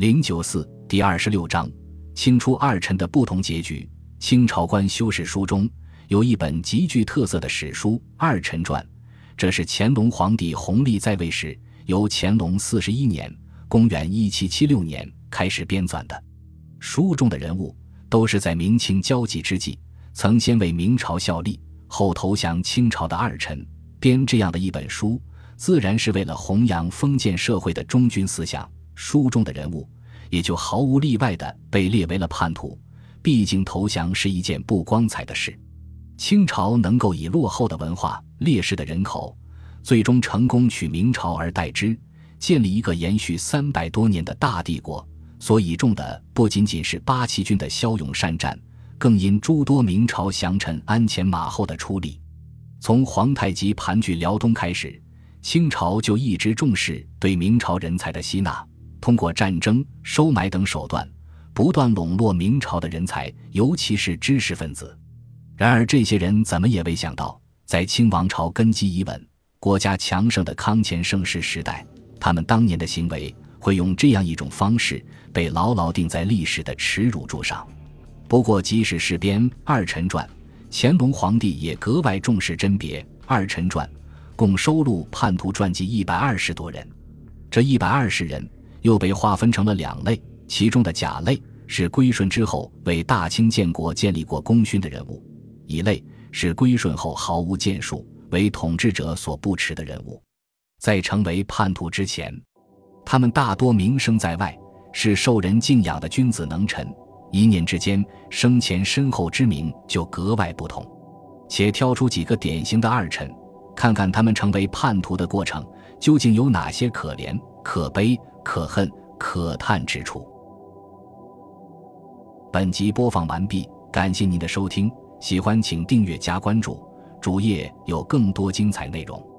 零九四第二十六章，清初二臣的不同结局。清朝官修史书中有一本极具特色的史书《二臣传》，这是乾隆皇帝弘历在位时，由乾隆四十一年（公元一七七六年）开始编纂的。书中的人物都是在明清交际之际，曾先为明朝效力，后投降清朝的二臣。编这样的一本书，自然是为了弘扬封建社会的忠君思想。书中的人物也就毫无例外地被列为了叛徒。毕竟投降是一件不光彩的事。清朝能够以落后的文化、劣势的人口，最终成功取明朝而代之，建立一个延续三百多年的大帝国，所倚重的不仅仅是八旗军的骁勇善战，更因诸多明朝降臣鞍前马后的出力。从皇太极盘踞辽东开始，清朝就一直重视对明朝人才的吸纳。通过战争、收买等手段，不断笼络明朝的人才，尤其是知识分子。然而，这些人怎么也未想到，在清王朝根基已稳、国家强盛的康乾盛世时代，他们当年的行为会用这样一种方式被牢牢钉在历史的耻辱柱上。不过，即使是编《二臣传》，乾隆皇帝也格外重视甄别《二臣传》，共收录叛徒传记一百二十多人。这一百二十人。又被划分成了两类，其中的甲类是归顺之后为大清建国建立过功勋的人物，乙类是归顺后毫无建树，为统治者所不耻的人物。在成为叛徒之前，他们大多名声在外，是受人敬仰的君子能臣，一念之间，生前身后之名就格外不同。且挑出几个典型的二臣，看看他们成为叛徒的过程究竟有哪些可怜、可悲。可恨可叹之处。本集播放完毕，感谢您的收听，喜欢请订阅加关注，主页有更多精彩内容。